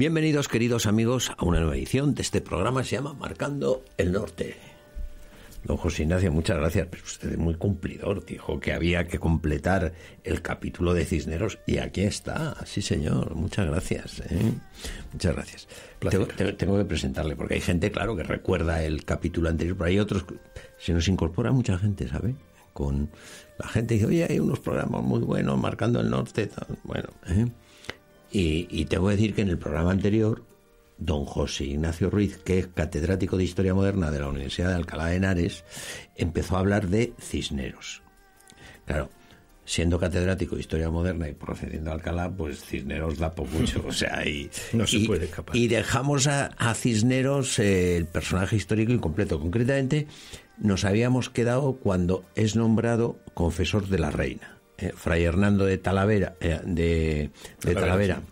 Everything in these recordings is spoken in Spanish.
Bienvenidos queridos amigos a una nueva edición de este programa se llama Marcando el Norte. Don José Ignacio, muchas gracias, pero usted es muy cumplidor, dijo que había que completar el capítulo de Cisneros y aquí está, sí señor, muchas gracias. ¿eh? Muchas gracias. Tengo, tengo, que presentarle, porque hay gente, claro, que recuerda el capítulo anterior, pero hay otros, se nos incorpora mucha gente, ¿sabe? Con la gente dice, oye, hay unos programas muy buenos, Marcando el Norte, bueno, ¿eh? Y, tengo que decir que en el programa anterior, don José Ignacio Ruiz, que es catedrático de Historia Moderna de la Universidad de Alcalá de Henares, empezó a hablar de Cisneros. Claro, siendo catedrático de Historia Moderna y procediendo a Alcalá, pues Cisneros da por mucho. O sea, y, no se puede escapar. Y dejamos a, Cisneros eh, el personaje histórico incompleto. Concretamente, nos habíamos quedado cuando es nombrado confesor de la reina. Eh, Fray Hernando de Talavera, eh, de, Talavera.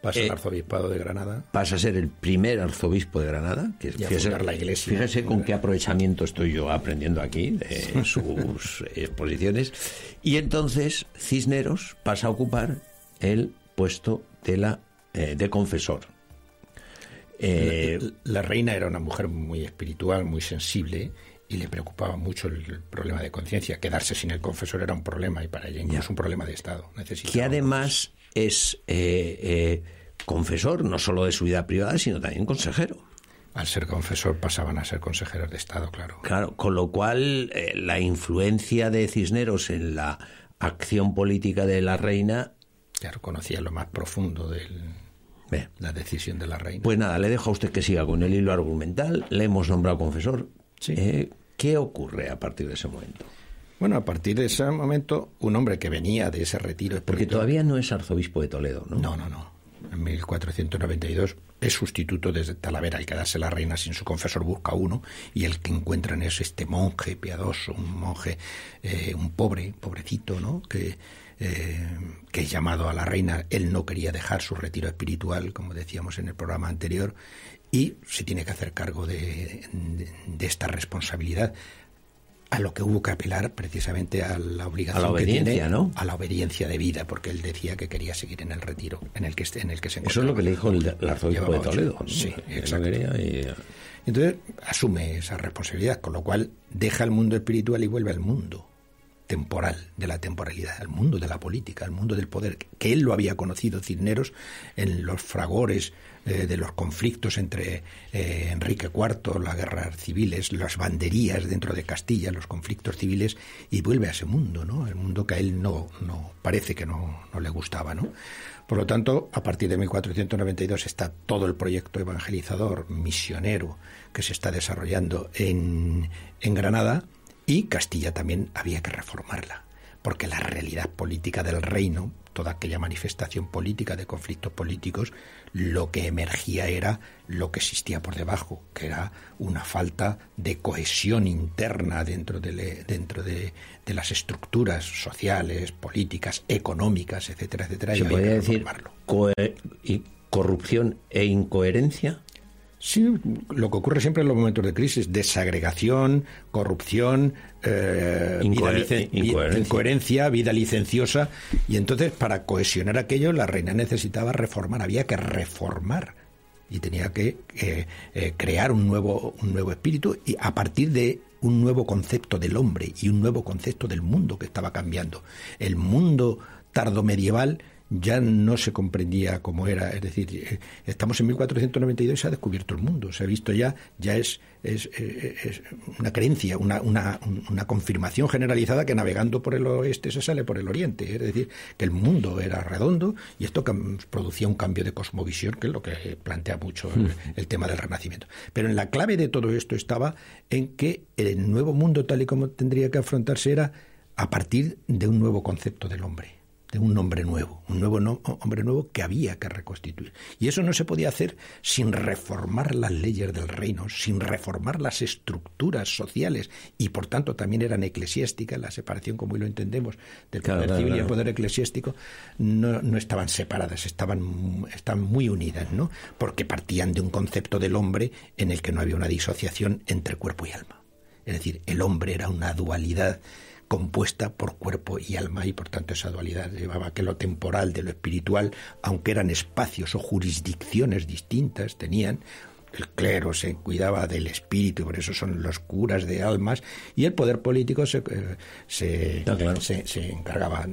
Pasa eh, arzobispado de Granada. Pasa a ser el primer arzobispo de Granada. Que fíjese, la iglesia. Fíjese con qué aprovechamiento estoy yo aprendiendo aquí de sus exposiciones. Y entonces Cisneros pasa a ocupar el puesto de la de confesor. la, reina era una mujer muy espiritual, muy sensible y le preocupaba mucho el, problema de conciencia. Quedarse sin el confesor era un problema y para ella incluso un problema de Estado. Que además es eh, eh, confesor no solo de su vida privada, sino también consejero. Al ser confesor pasaban a ser consejeros de Estado, claro. Claro, con lo cual eh, la influencia de Cisneros en la acción política de la reina... Claro, conocía lo más profundo de la decisión de la reina. Pues nada, le dejo a usted que siga con el hilo argumental. Le hemos nombrado confesor. Sí. ¿Qué ocurre a partir de ese momento? Bueno, a partir de ese momento, un hombre que venía de ese retiro Porque todavía no es arzobispo de Toledo, ¿no? No, no, no. En 1492 es sustituto desde Talavera. Al quedarse la reina sin su confesor busca uno y el que encuentran es este monje piadoso, un monje, eh, un pobre, pobrecito, ¿no? Que, eh, que es llamado a la reina. Él no quería dejar su retiro espiritual, como decíamos en el programa anterior, y se tiene que hacer cargo de, esta responsabilidad a lo que hubo que apelar precisamente a la obligación a la obediencia, ¿no? a la obediencia de vida, porque él decía que quería seguir en el retiro en el que en el que se Eso es lo que le dijo el, arzobispo de Toledo. Sí, exacto. Entonces asume esa responsabilidad, con lo cual deja el mundo espiritual y vuelve al mundo temporal, de la temporalidad, al mundo de la política, al mundo del poder, que él lo había conocido Cisneros en los fragores eh, de los conflictos entre eh, Enrique IV, las guerras civiles, las banderías dentro de Castilla, los conflictos civiles, y vuelve a ese mundo, ¿no? El mundo que a él no, no parece que no, no le gustaba, ¿no? Por lo tanto, a partir de 1492 está todo el proyecto evangelizador, misionero, que se está desarrollando en, en Granada, y Castilla también había que reformarla, porque la realidad política del reino, toda aquella manifestación política de conflictos políticos, lo que emergía era lo que existía por debajo, que era una falta de cohesión interna dentro de, dentro de, las estructuras sociales, políticas, económicas, etcétera, etcétera. ¿Se podría decir corrupción e incoherencia? Sí, lo que ocurre siempre en los momentos de crisis, desagregación, corrupción, eh, incoherencia. vida licenciosa. Y entonces, para cohesionar aquello, la reina necesitaba reformar, había que reformar. Y tenía que eh, eh, crear un nuevo, un nuevo espíritu y a partir de un nuevo concepto del hombre y un nuevo concepto del mundo que estaba cambiando. El mundo tardo medieval ya no se comprendía cómo era. Es decir, eh, estamos en 1492 y se ha descubierto el mundo. Se ha visto ya, ya es, es, es una creencia, una, una, una, confirmación generalizada que navegando por el oeste se sale por el oriente. Es decir, que el mundo era redondo y esto producía un cambio de cosmovisión, que es lo que plantea mucho el, hmm. el tema del renacimiento. Pero en la clave de todo esto estaba en que el nuevo mundo, tal y como tendría que afrontarse, era a partir de un nuevo concepto del hombre de un hombre nuevo, un nuevo hombre nuevo que había que reconstituir. Y eso no se podía hacer sin reformar las leyes del reino, sin reformar las estructuras sociales y por tanto también eran eclesiásticas, la separación como hoy lo entendemos del poder civil y el poder eclesiástico no, no estaban separadas, estaban, estaban muy unidas, ¿no? Porque partían de un concepto del hombre en el que no había una disociación entre cuerpo y alma. Es decir, el hombre era una dualidad compuesta por cuerpo y alma y por tanto esa dualidad llevaba que lo temporal de lo espiritual, aunque eran espacios o jurisdicciones distintas, tenían el clero se cuidaba del espíritu, por eso son los curas de almas, y el poder político se, eh, se, se, encargaba.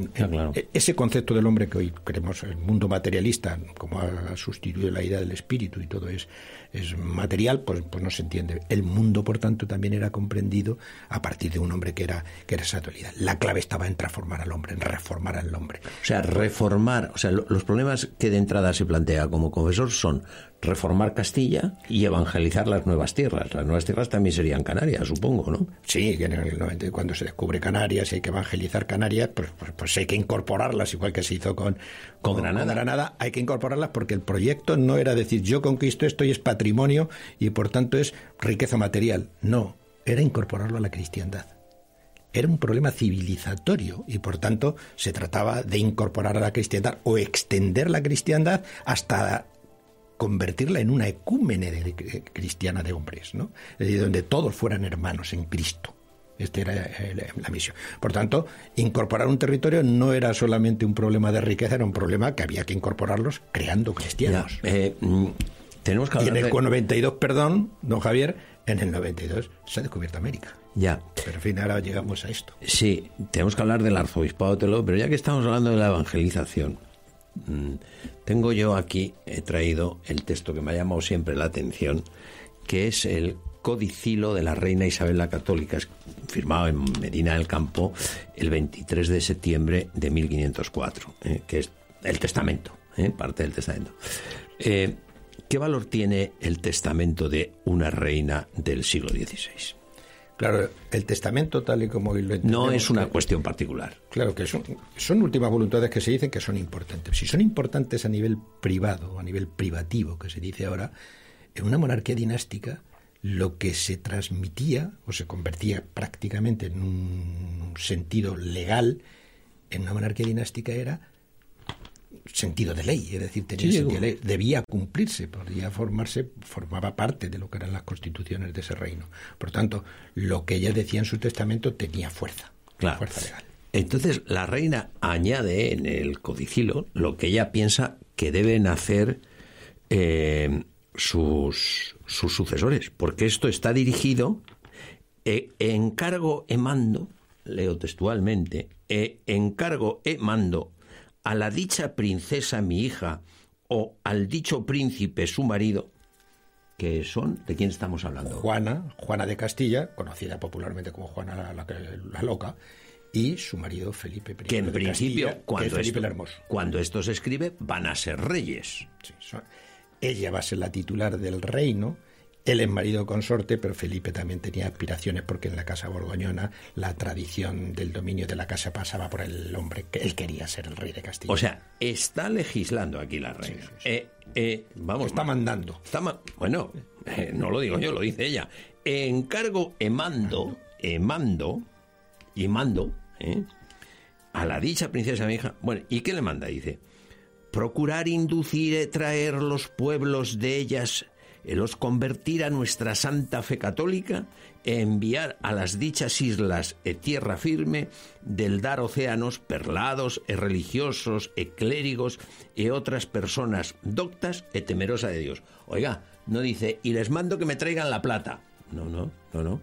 E, ese concepto del hombre que hoy creemos, el mundo materialista, como ha sustituido la idea del espíritu y todo es, es material, pues, pues no se entiende. El mundo, por tanto, también era comprendido a partir de un hombre que era, que era esa dualidad. La clave estaba en transformar al hombre, en reformar al hombre. O sea, reformar, o sea, los problemas que de entrada se plantea como confesor son reformar Castilla y evangelizar las nuevas tierras. Las nuevas tierras también serían Canarias, supongo, ¿no? Sí, en el 90, cuando se descubre Canarias y hay que evangelizar Canarias, pues, pues, pues, hay que incorporarlas, igual que se hizo con, con, Granada. Granada. Hay que incorporarlas porque el proyecto no era decir yo conquisto esto y es patrimonio y por tanto es riqueza material. No, era incorporarlo a la cristiandad era un problema civilizatorio y por tanto se trataba de incorporar a la cristiandad o extender la cristiandad hasta convertirla en una ecúmene de, cristiana de hombres, ¿no? Es decir, donde todos fueran hermanos en Cristo. Esta era eh, la misión. Por tanto, incorporar un territorio no era solamente un problema de riqueza, era un problema que había que incorporarlos creando cristianos. Eh, mm, tenemos que y en el 92, perdón, don Javier, en el 92 se ha descubierto América. Ya. Pero al fin ahora llegamos a esto. Sí, tenemos que hablar del arzobispado de Telo, pero ya que estamos hablando de la evangelización, tengo yo aquí, he traído el texto que me ha llamado siempre la atención, que es el Codicilo de la Reina Isabel la Católica, firmado en Medina del Campo el 23 de septiembre de 1504, eh, que es el testamento, eh, parte del testamento. Eh, ¿Qué valor tiene el testamento de una reina del siglo XVI? Claro, el testamento tal y como hoy lo entendemos... No es una cuestión particular. Claro, que son, son últimas voluntades que se dicen que son importantes. Si son importantes a nivel privado, a nivel privativo, que se dice ahora, en una monarquía dinástica lo que se transmitía o se convertía prácticamente en un sentido legal en una monarquía dinástica era sentido de ley, es decir, tenía debía cumplirse, podía formarse, formaba parte de lo que eran las constituciones de ese reino. Por tanto, lo que ella decía en su testamento tenía fuerza, fuerza legal. Entonces, la reina añade en el codicilo lo que ella piensa que deben hacer eh, sus, sus sucesores, porque esto está dirigido, eh, encargo e mando, leo textualmente, eh, encargo e mando a la dicha princesa mi hija o al dicho príncipe su marido, que son, ¿de quién estamos hablando? Juana, Juana de Castilla, conocida popularmente como Juana la, Loca, y su marido Felipe I. Que en principio, cuando, esto, cuando esto se escribe, van a ser reyes. ella va a ser la titular del reino él es marido consorte, pero Felipe también tenía aspiraciones porque en la casa borgoñona la tradición del dominio de la casa pasaba por el hombre que él quería ser el rey de Castilla. O sea, está legislando aquí la reina. Eh, eh, vamos, está mandando. Está bueno, eh, no lo digo yo, lo dice ella. Encargo e mando, e mando y mando a la dicha princesa mi hija. Bueno, ¿y qué le manda? Dice procurar inducir y traer los pueblos de ellas el os convertir a nuestra santa fe católica e enviar a las dichas islas e tierra firme del dar océanos perlados e religiosos e clérigos e otras personas doctas e temerosa de Dios. Oiga, no dice, y les mando que me traigan la plata. No, no, no, no.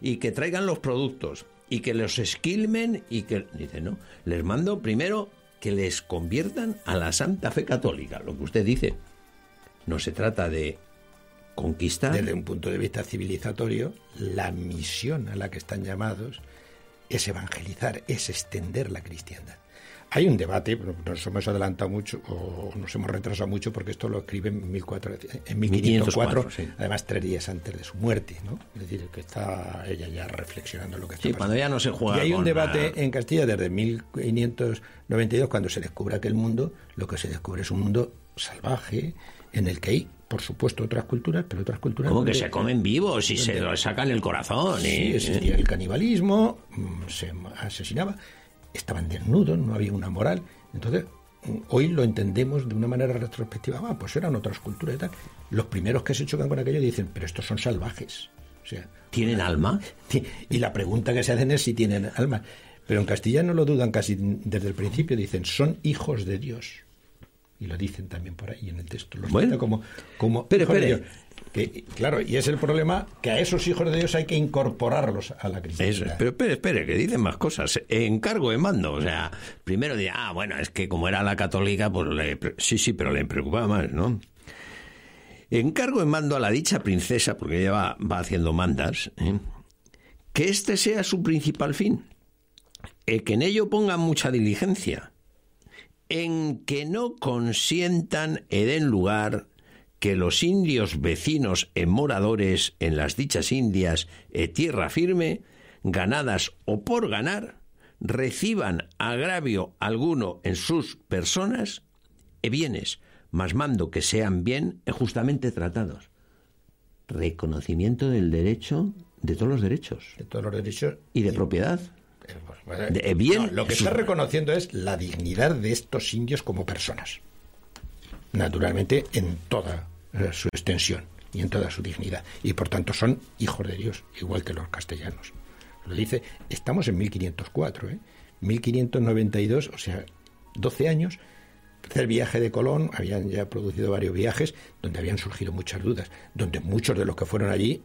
Y que traigan los productos y que los esquilmen y que... Dice, no, les mando primero que les conviertan a la santa fe católica, lo que usted dice. No se trata de conquistar. Desde un punto de vista civilizatorio, la misión a la que están llamados es evangelizar, es extender la cristiandad. Hay un debate, nos hemos adelantado mucho o nos hemos retrasado mucho porque esto lo escribe en, en 1504, además tres días antes de su muerte, ¿no? Es decir, que está ella ya reflexionando lo que está sí, cuando ya no se juega. Y hay un debate en Castilla desde 1592, cuando se descubre aquel mundo, lo que se descubre es un mundo salvaje en el que hay por supuesto, otras culturas, pero otras culturas... Como que se comen vivos y se sacan el corazón. Sí, existía el canibalismo, mm, se asesinaba, estaban desnudos, no había una moral. Entonces, mm, hoy lo entendemos de una manera retrospectiva. Ah, pues eran otras culturas y tal. Los primeros que se chocan con aquello dicen, pero estos son salvajes. O sea, ¿Tienen alma? Y la pregunta que se hacen es si tienen alma. Pero en castellano lo dudan casi desde el principio, dicen, son hijos de Dios. Y lo dicen también por ahí en el texto. Los Bueno. como, como hijos de espere. Dios. Que, claro, y es el problema que a esos hijos de Dios hay que incorporarlos a la cristiandad. pero espere, espere, que dicen más cosas. Encargo de mando, o sea, primero dirá, ah, bueno, es que como era la católica, pues le, sí, sí, pero le preocupaba más, ¿no? Encargo de mando a la dicha princesa, porque ella va, va haciendo mandas, ¿eh? que este sea su principal fin, eh, que en ello pongan mucha diligencia, en que no consientan e den lugar que los indios vecinos e moradores en las dichas indias e tierra firme, ganadas o por ganar, reciban agravio alguno en sus personas e bienes, mas mando que sean bien e justamente tratados. Reconocimiento del derecho, de todos los derechos De todos los derechos. y de propiedad. Eh, De- bien, no, lo que está reconociendo es la dignidad de estos indios como personas. Naturalmente, en toda eh, su extensión y en toda su dignidad. Y por tanto son hijos de Dios, igual que los castellanos. Lo dice, estamos en 1504, ¿eh? 1592, o sea, 12 años. Tercer viaje de Colón, habían ya producido varios viajes donde habían surgido muchas dudas, donde muchos de los que fueron allí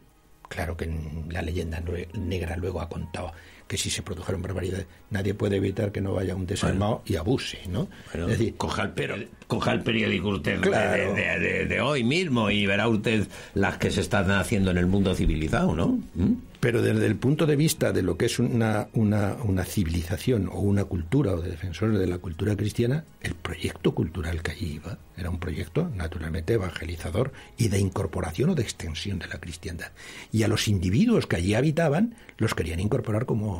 Claro que la leyenda negra luego ha contado que si se produjeron barbaridades, nadie puede evitar que no vaya un desarmado y abuse, ¿no? Bueno, es decir, coja, el peri- coja el periódico usted de- Claro. de, de- de- de hoy mismo y verá usted las que se están haciendo en el mundo civilizado, ¿no? ¿Mm? pero desde el punto de vista de lo que es una, una, una civilización o una cultura o de defensores de la cultura cristiana, el proyecto cultural que allí iba era un proyecto naturalmente evangelizador y de incorporación o de extensión de la cristiandad. Y a los individuos que allí habitaban los querían incorporar como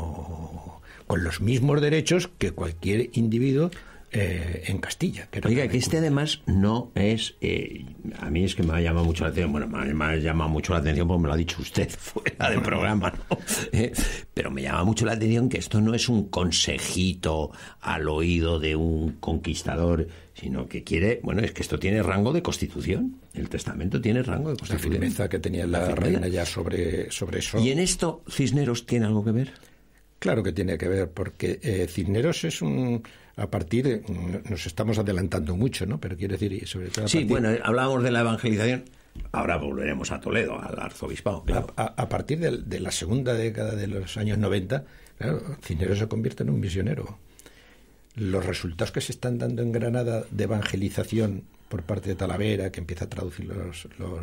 con los mismos derechos que cualquier individuo eh, en Castilla. Que Oiga, que este además no es... eh, a mí es que me ha llamado mucho la atención, bueno, me ha, llamado mucho la atención porque me lo ha dicho usted fuera del programa, ¿no? Eh, pero me llama mucho la atención que esto no es un consejito al oído de un conquistador, sino que quiere... Bueno, es que esto tiene rango de constitución. El testamento tiene rango de la constitución. firmeza que tenía la, firmeza. reina ya sobre, sobre eso. ¿Y en esto Cisneros tiene algo que ver? Claro que tiene que ver, porque eh, Cisneros es un. A partir. de- nos estamos adelantando mucho, ¿no? Pero quiero decir, sobre todo. A Sí, partir, bueno, hablábamos de la evangelización. Ahora volveremos a Toledo, al arzobispado, claro. a, a- a partir de, de la segunda década de los años 90, claro, Cisneros se convierte en un misionero. Los resultados que se están dando en Granada de evangelización por parte de Talavera, que empieza a traducir los, los,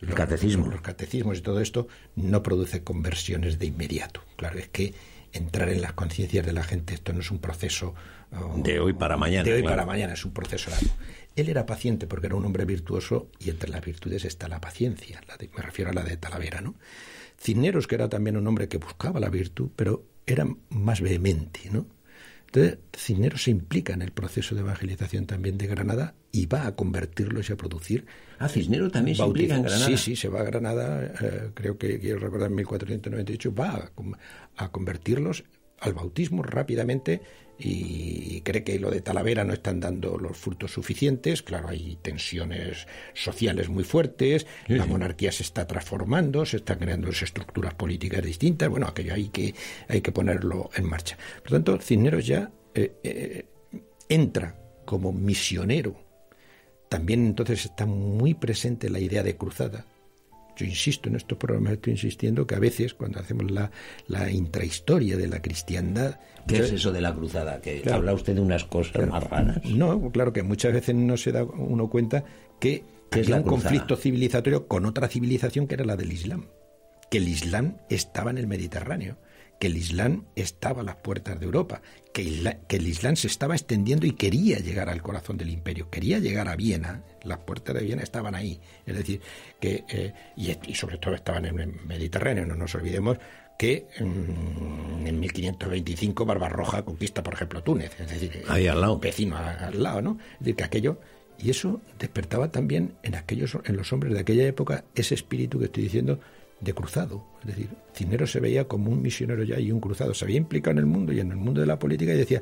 los- catecismo. los catecismos y todo esto, no produce conversiones de inmediato. Claro, es que entrar en las conciencias de la gente, esto no es un proceso oh, De hoy para mañana. de hoy claro. para mañana, es un proceso largo. Él era paciente porque era un hombre virtuoso y entre las virtudes está la paciencia, la de- me refiero a la de Talavera, ¿no? Cisneros, que era también un hombre que buscaba la virtud, pero era más vehemente, ¿no? Entonces, Cisneros se implica en el proceso de evangelización también de Granada y va a convertirlos y a producir. Ah, Cisneros también se implica en. Granada. Sí, sí, se va a Granada, eh, creo que quiero recordar en 1498, va a convertirlos al bautismo rápidamente y cree que lo de Talavera no están dando los frutos suficientes. Claro, hay tensiones sociales muy fuertes, la monarquía se está transformando, se están creando estructuras políticas distintas. Bueno, aquello hay que, hay que ponerlo en marcha. Por lo tanto, Cisneros ya eh, eh, entra como misionero también entonces está muy presente la idea de cruzada. Yo insisto en estos programas, estoy insistiendo que a veces cuando hacemos la, la intrahistoria de la cristiandad... ¿Qué es eso de la cruzada? Que Claro. habla usted de unas cosas más raras. No, claro que muchas veces no se da uno cuenta que ¿Qué es la un cruzada? conflicto civilizatorio con otra civilización que era la del Islam. Que el Islam estaba en el Mediterráneo, que el Islam estaba a las puertas de Europa, que, isla- que el Islam se estaba extendiendo y quería llegar al corazón del imperio, quería llegar a Viena, las puertas de Viena estaban ahí. Es decir, que, eh, y, y sobre todo estaban en el Mediterráneo, no nos olvidemos que mm, en 1525 Barbarroja conquista, por ejemplo, Túnez, es decir, Ahí al lado. vecino al lado, ¿no? Es decir, que aquello y eso despertaba también en aquellos en los hombres de aquella época ese espíritu que estoy diciendo de cruzado, es decir, Cisneros se veía como un misionero ya y un cruzado, se había implicado en el mundo y en el mundo de la política y decía,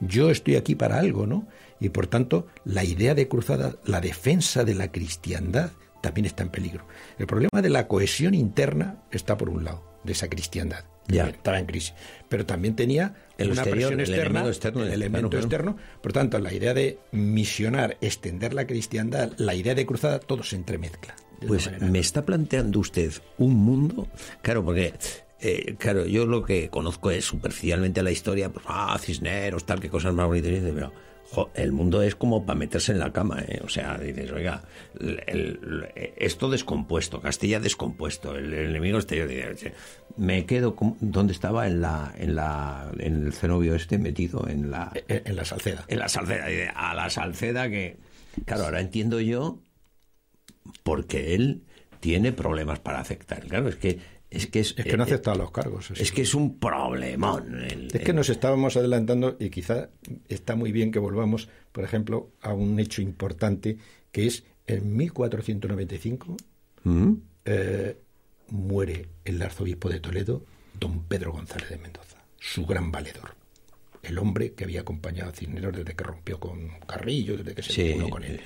yo estoy aquí para algo, ¿no? Y por tanto, la idea de cruzada, la defensa de la cristiandad también está en peligro. El problema de la cohesión interna está por un lado, de esa cristiandad, Ya. estaba en crisis, pero también tenía El una exterior, presión el externa, externo, el elemento claro. externo. Por tanto, la idea de misionar, extender la cristiandad, la idea de cruzada, todo se entremezcla. Pues manera- me está planteando usted un mundo, claro, porque eh, claro, yo lo que conozco es superficialmente la historia, pues ah, Cisneros, tal, qué cosas más bonitas, pero jo, el mundo es como para meterse en la cama, ¿eh? o sea, dices, oiga, el- el- esto descompuesto, Castilla descompuesto, el, el enemigo exterior, dices, me quedo, como- ¿dónde estaba? En la, en la, en el cenobio este metido, en la, Eh, en la Salceda. en la Salceda, dice, a la Salceda que, claro, ahora entiendo yo porque él tiene problemas para aceptar. Claro, es que es que es, Es que no eh, aceptaba los cargos. es que es un problemón. el- Es que nos estábamos adelantando y quizá está muy bien que volvamos, por ejemplo, a un hecho importante que es en 1495 ¿Mm? eh, muere el arzobispo de Toledo, don Pedro González de Mendoza, su gran valedor. El hombre que había acompañado a Cisneros desde que rompió con Carrillo, desde que se Sí, con él.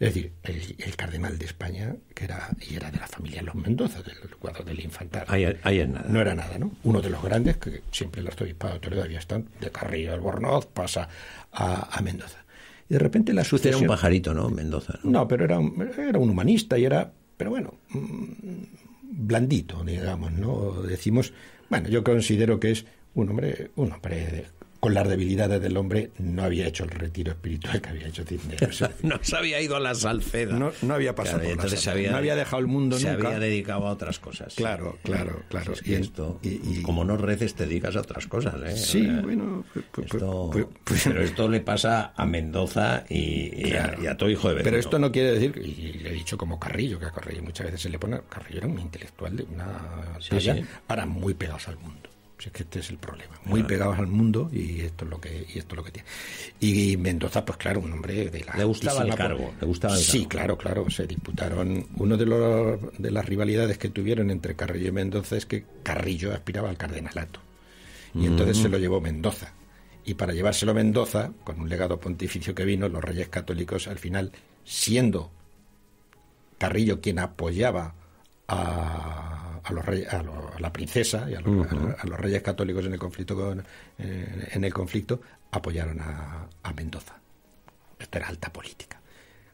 Es decir, el, el cardenal de España, que era, y era de la familia Los Mendoza, del cuadro del infantal. Ahí, ahí es nada. No era nada, ¿no? Uno de los grandes, que siempre el arzobispado de Toledo había estado, de Carrillo del Bornoz, pasa a, a Mendoza. Y de repente la Usted era sucesión... un pajarito, ¿no? Mendoza. ¿no? No, pero era un, era un humanista y era, pero bueno, mm, blandito, digamos, ¿no? Decimos, bueno, yo considero que es un hombre, un hombre de- con las debilidades del hombre, no había hecho el retiro espiritual que había hecho Cisneros. No se había ido a la Salceda. No, no había pasado Claro, por la entonces se Salceda. había, no había dejado el mundo se nunca. había dedicado a otras cosas. Claro, claro, claro. Es que Y esto, y- y- como no reces, te dedicas a otras cosas. ¿eh? Sí, O sea, bueno, pues- pues- esto- pues- pues- pero esto le pasa a Mendoza y, y a, a todo hijo de vecino. Pero esto no quiere decir, y le he dicho como Carrillo, que a Carrillo muchas veces se le pone, Carrillo era un intelectual de una Sí, talla, sí. ahora muy pegados al mundo. Si es que este es el problema, muy pegados al mundo y esto es lo que y esto es lo que tiene. Y Mendoza, pues claro, un hombre de la Le gustaba el cargo, le gustaba el Sí, cargo. claro, claro, se disputaron uno de los de las rivalidades que tuvieron entre Carrillo y Mendoza es que Carrillo aspiraba al cardenalato. Y entonces se lo llevó Mendoza. Y para llevárselo Mendoza, con un legado pontificio que vino, los reyes católicos al final, siendo Carrillo quien apoyaba a, a los reyes- a, lo- a la princesa y a los, a los reyes católicos en el conflicto con- eh, en el conflicto, apoyaron a, a Mendoza. Esto era alta política.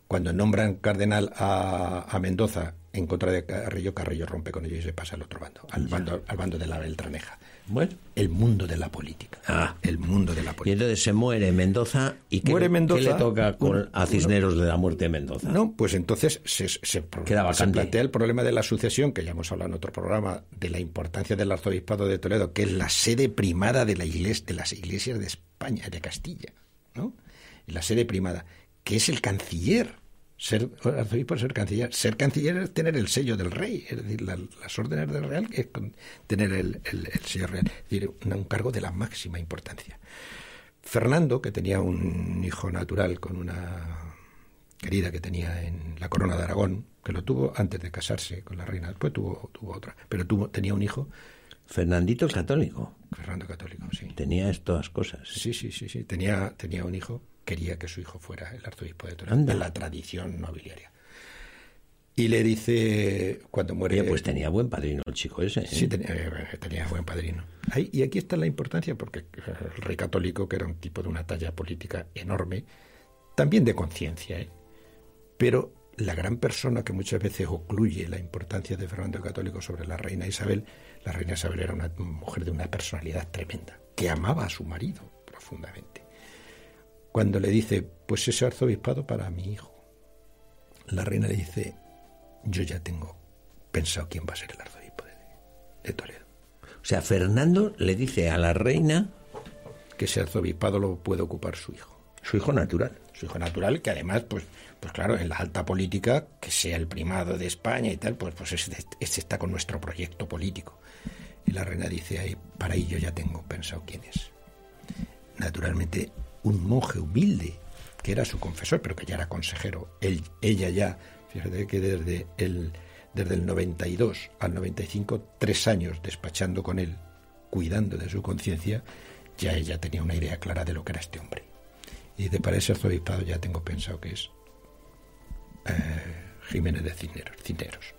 Cuando nombran cardenal a, a Mendoza en contra de Carrillo, Carrillo rompe con ellos y se pasa al otro bando, al bando, al bando de la Beltraneja. Bueno, El mundo de la política. Ah. El mundo de la y política. entonces se muere Mendoza y ¿qué, Muere Mendoza, qué le toca con, a Cisneros de la muerte de Mendoza? No, pues entonces se, se, plantea el problema de la sucesión, que ya hemos hablado en otro programa, de la importancia del arzobispado de Toledo, que es la sede primada de, la iglesia, de las iglesias de España, de Castilla, ¿no? La sede primada, que es el canciller. Ser arzobispo es ser canciller. Ser canciller es tener el sello del rey, es decir, la- las órdenes del real es con- tener el, el- el sello real, es decir, un, un cargo de la máxima importancia. Fernando, que tenía un hijo natural con una querida que tenía en la corona de Aragón, que lo tuvo antes de casarse con la reina, después tuvo, tuvo otra, pero tuvo, tenía un hijo, Fernandito el católico. Fernando Católico, sí. Tenía estas cosas. Sí, sí, sí, sí. Tenía, tenía un hijo, quería que su hijo fuera el arzobispo de Anda. en la tradición nobiliaria. Y le dice, cuando muere... Oye, pues tenía buen padrino el chico ese. ¿eh? Sí, tenía, eh, tenía buen padrino. Ahí- y aquí está la importancia, porque el rey católico, que era un tipo de una talla política enorme, también de conciencia, ¿eh? pero la gran persona que muchas veces ocluye la importancia de Fernando el Católico sobre la reina Isabel, la reina Isabel era una mujer de una personalidad tremenda, que amaba a su marido profundamente. Cuando le dice, pues ese arzobispado para mi hijo, la reina le dice, yo ya tengo pensado quién va a ser el arzobispo de, de Toledo. O sea, Fernando le dice a la reina, Que ese arzobispado lo puede ocupar su hijo. su hijo natural. Su hijo natural, que además, pues, pues claro, en la alta política, que sea el primado de España y tal, pues, pues ese, ese está con nuestro proyecto político. Y la reina dice, ahí, para ahí yo ya tengo pensado quién es. Naturalmente, un monje humilde, que era su confesor, pero que ya era consejero. Él, ella ya, fíjate que desde el, desde el 92 al 95, tres años despachando con él, cuidando de su conciencia, ya ella tenía una idea clara de lo que era este hombre. Y dice, para ese arzobispado ya tengo pensado que es eh, Jiménez de Cisneros, Cisneros.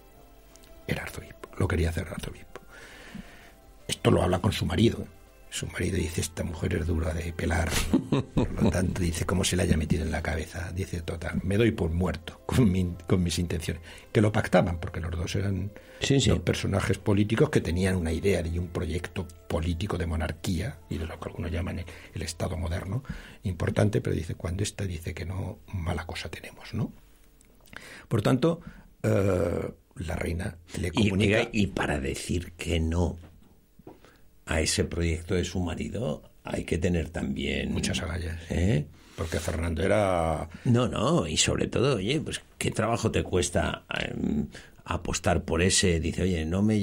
Era arzobispo, lo quería hacer arzobispo. Esto lo habla con su marido. Su marido dice, esta mujer es dura de pelar. Por lo tanto, dice, ¿cómo se le haya metido en la cabeza? Dice, total, me doy por muerto con, con mis intenciones. Que lo pactaban, porque los dos eran dos personajes políticos que tenían una idea y un proyecto político de monarquía, y de lo que algunos llaman el, Estado moderno, importante, pero dice, cuando esta dice que no, mala cosa tenemos, ¿no? Por tanto, eh, la reina le comunica... y para decir que no a ese proyecto de su marido hay que tener también muchas agallas. ¿Eh? Porque Fernando era no, no, y sobre todo, oye, pues qué trabajo te cuesta em, apostar por ese, dice, oye, no me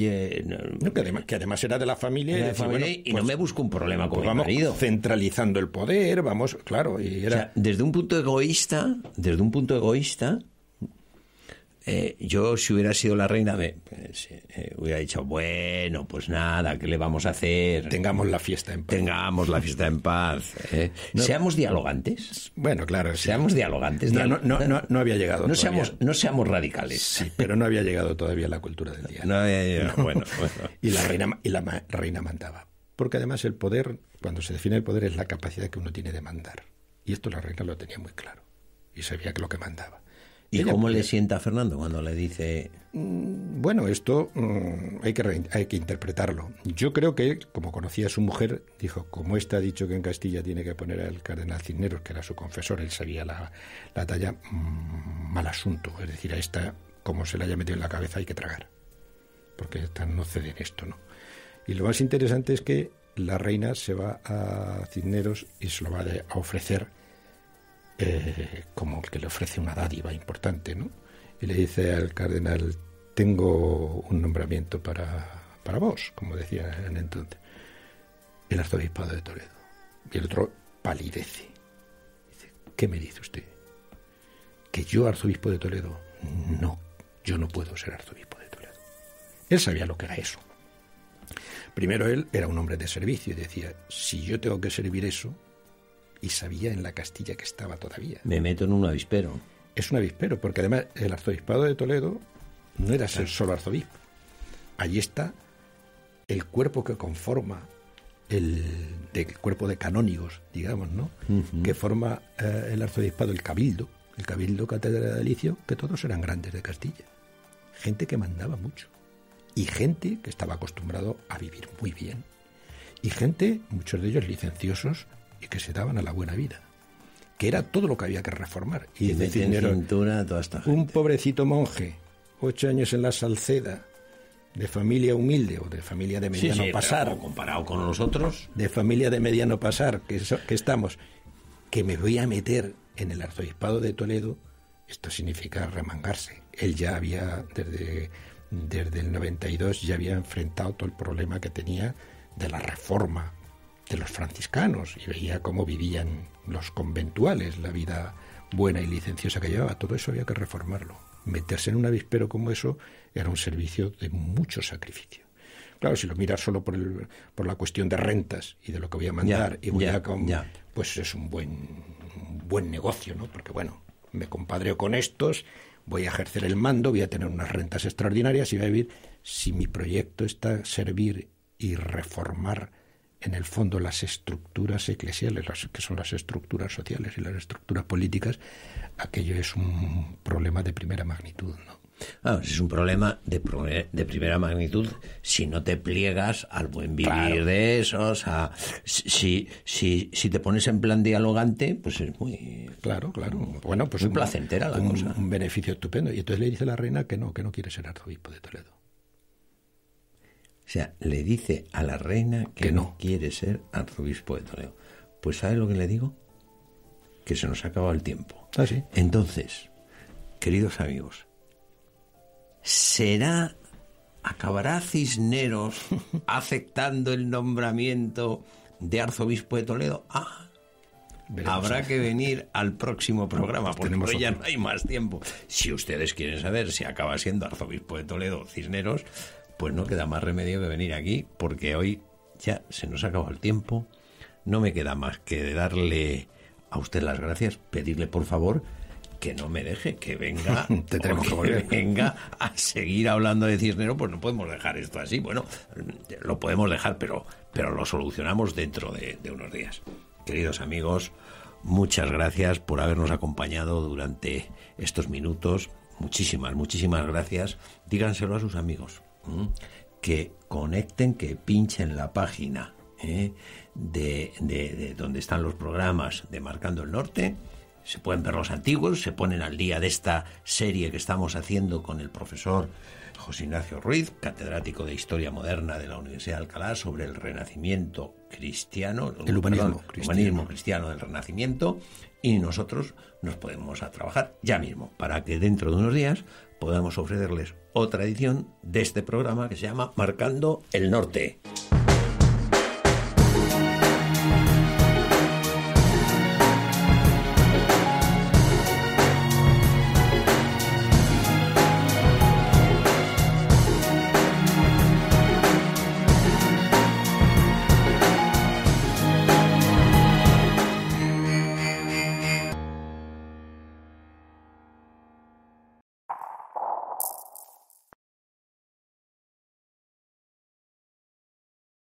no, que, además, que, además, era de la familia, y, no pues me busco un problema con pues mi marido. Centralizando el poder, vamos, claro, y era... desde un punto egoísta, desde un punto egoísta, eh, yo, si hubiera sido la reina, me, pues, eh, hubiera dicho, bueno, pues nada, ¿qué le vamos a hacer? Tengamos la fiesta en paz. Tengamos la fiesta en paz. ¿eh? seamos dialogantes. Bueno, claro. Seamos dialogantes. No, no, no, había llegado. No seamos, no seamos radicales. Sí, pero no había llegado todavía la cultura del día. No había llegado. Bueno, Y la reina, y la reina mandaba. Porque además el poder, cuando se define el poder, es la capacidad que uno tiene de mandar. Y esto la reina lo tenía muy claro. Y sabía que lo que mandaba. ¿Y cómo le sienta a Fernando cuando le dice...? Mm, bueno, esto mm, hay, que hay que interpretarlo. Yo creo que, como conocía a su mujer, dijo, como ha dicho que en Castilla tiene que poner al cardenal Cisneros, que era su confesor, él sabía la, talla, mm, mal asunto. Es decir, a esta, como se le haya metido en la cabeza, hay que tragar. Porque esta no cede en esto, ¿no? Y lo más interesante es que la reina se va a Cisneros y se lo va a ofrecer eh, como el que le ofrece una dádiva importante, ¿no? Y le dice al cardenal, tengo un nombramiento para, para vos, como decía en entonces, el arzobispado de Toledo. Y el otro palidece. Dice, ¿qué me dice usted? Que yo, arzobispo de Toledo, no, yo no puedo ser arzobispo de Toledo. Él sabía lo que era eso. Primero él era un hombre de servicio y decía, si yo tengo que servir eso, y sabía en la Castilla que estaba todavía. Me meto en un avispero. Es un avispero, porque además el arzobispado de Toledo no era ser solo arzobispo. Allí está el cuerpo que conforma el, cuerpo de canónigos, digamos, ¿no? Que forma eh, el arzobispado, el cabildo, el cabildo catedralicio, que todos eran grandes de Castilla. Gente que mandaba mucho. Y gente que estaba acostumbrado a vivir muy bien. Y gente, muchos de ellos licenciosos, que se daban a la buena vida, que era todo lo que había que reformar. Y, de cintura toda esta Un pobrecito monje, ocho años en la Salceda, de familia humilde o de familia de mediano pasar. comparado con nosotros. De familia de mediano pasar, que, que estamos, que me voy a meter en el arzobispado de Toledo, esto significa remangarse. Él ya había, desde, desde el 92, ya había enfrentado todo el problema que tenía de la reforma de los franciscanos y veía cómo vivían los conventuales, la vida buena y licenciosa que llevaba. Todo eso había que reformarlo. Meterse en un avispero como eso era un servicio de mucho sacrificio. Claro, si lo miras solo por, el, por la cuestión de rentas y de lo que voy a mandar y voy a pues es un buen, buen negocio, ¿no? Porque bueno, me compadreo con estos, voy a ejercer el mando, voy a tener unas rentas extraordinarias y voy a vivir. Si mi proyecto está servir y reformar en el fondo las estructuras eclesiales, las, que son las estructuras sociales y las estructuras políticas, aquello es un problema de primera magnitud, ¿no? Ah, es un problema de, de, primera magnitud si no te pliegas al buen vivir de esos. A, si, si, si te pones en plan dialogante, pues es muy. Claro, claro. Bueno, pues muy placentera la cosa. Un beneficio estupendo. Y entonces le dice la reina que no, que no quiere ser arzobispo de Toledo. O sea, le dice a la reina que, no. quiere ser arzobispo de Toledo. Pues ¿sabe lo que le digo? Que se nos ha acabado el tiempo. Ah, sí. Entonces, queridos amigos, ¿será, acabará Cisneros aceptando el nombramiento de arzobispo de Toledo? Ah, Habrá que venir al próximo programa, porque hoy ya no hay más tiempo. Si ustedes quieren saber si acaba siendo arzobispo de Toledo Cisneros, pues no queda más remedio que venir aquí, porque hoy ya se nos ha acabado el tiempo. No me queda más que darle a usted las gracias, pedirle por favor que no me deje, que venga, Te tenemos que volver. venga a seguir hablando de Cisnero, pues no podemos dejar esto así. Bueno, lo podemos dejar, pero, pero lo solucionamos dentro de, de unos días. Queridos amigos, muchas gracias por habernos acompañado durante estos minutos. Muchísimas, muchísimas gracias. Díganselo a sus amigos. Que conecten, que pinchen la página ¿eh? de, de- de donde están los programas de Marcando el Norte. Se pueden ver los antiguos, se ponen al día de esta serie que estamos haciendo con el profesor José Ignacio Ruiz, catedrático de Historia Moderna de la Universidad de Alcalá, sobre el renacimiento cristiano, El humanismo perdón, cristiano. humanismo cristiano del renacimiento, y nosotros nos podemos a trabajar ya mismo para que dentro de unos días podamos ofrecerles otra edición de este programa que se llama Marcando el Norte.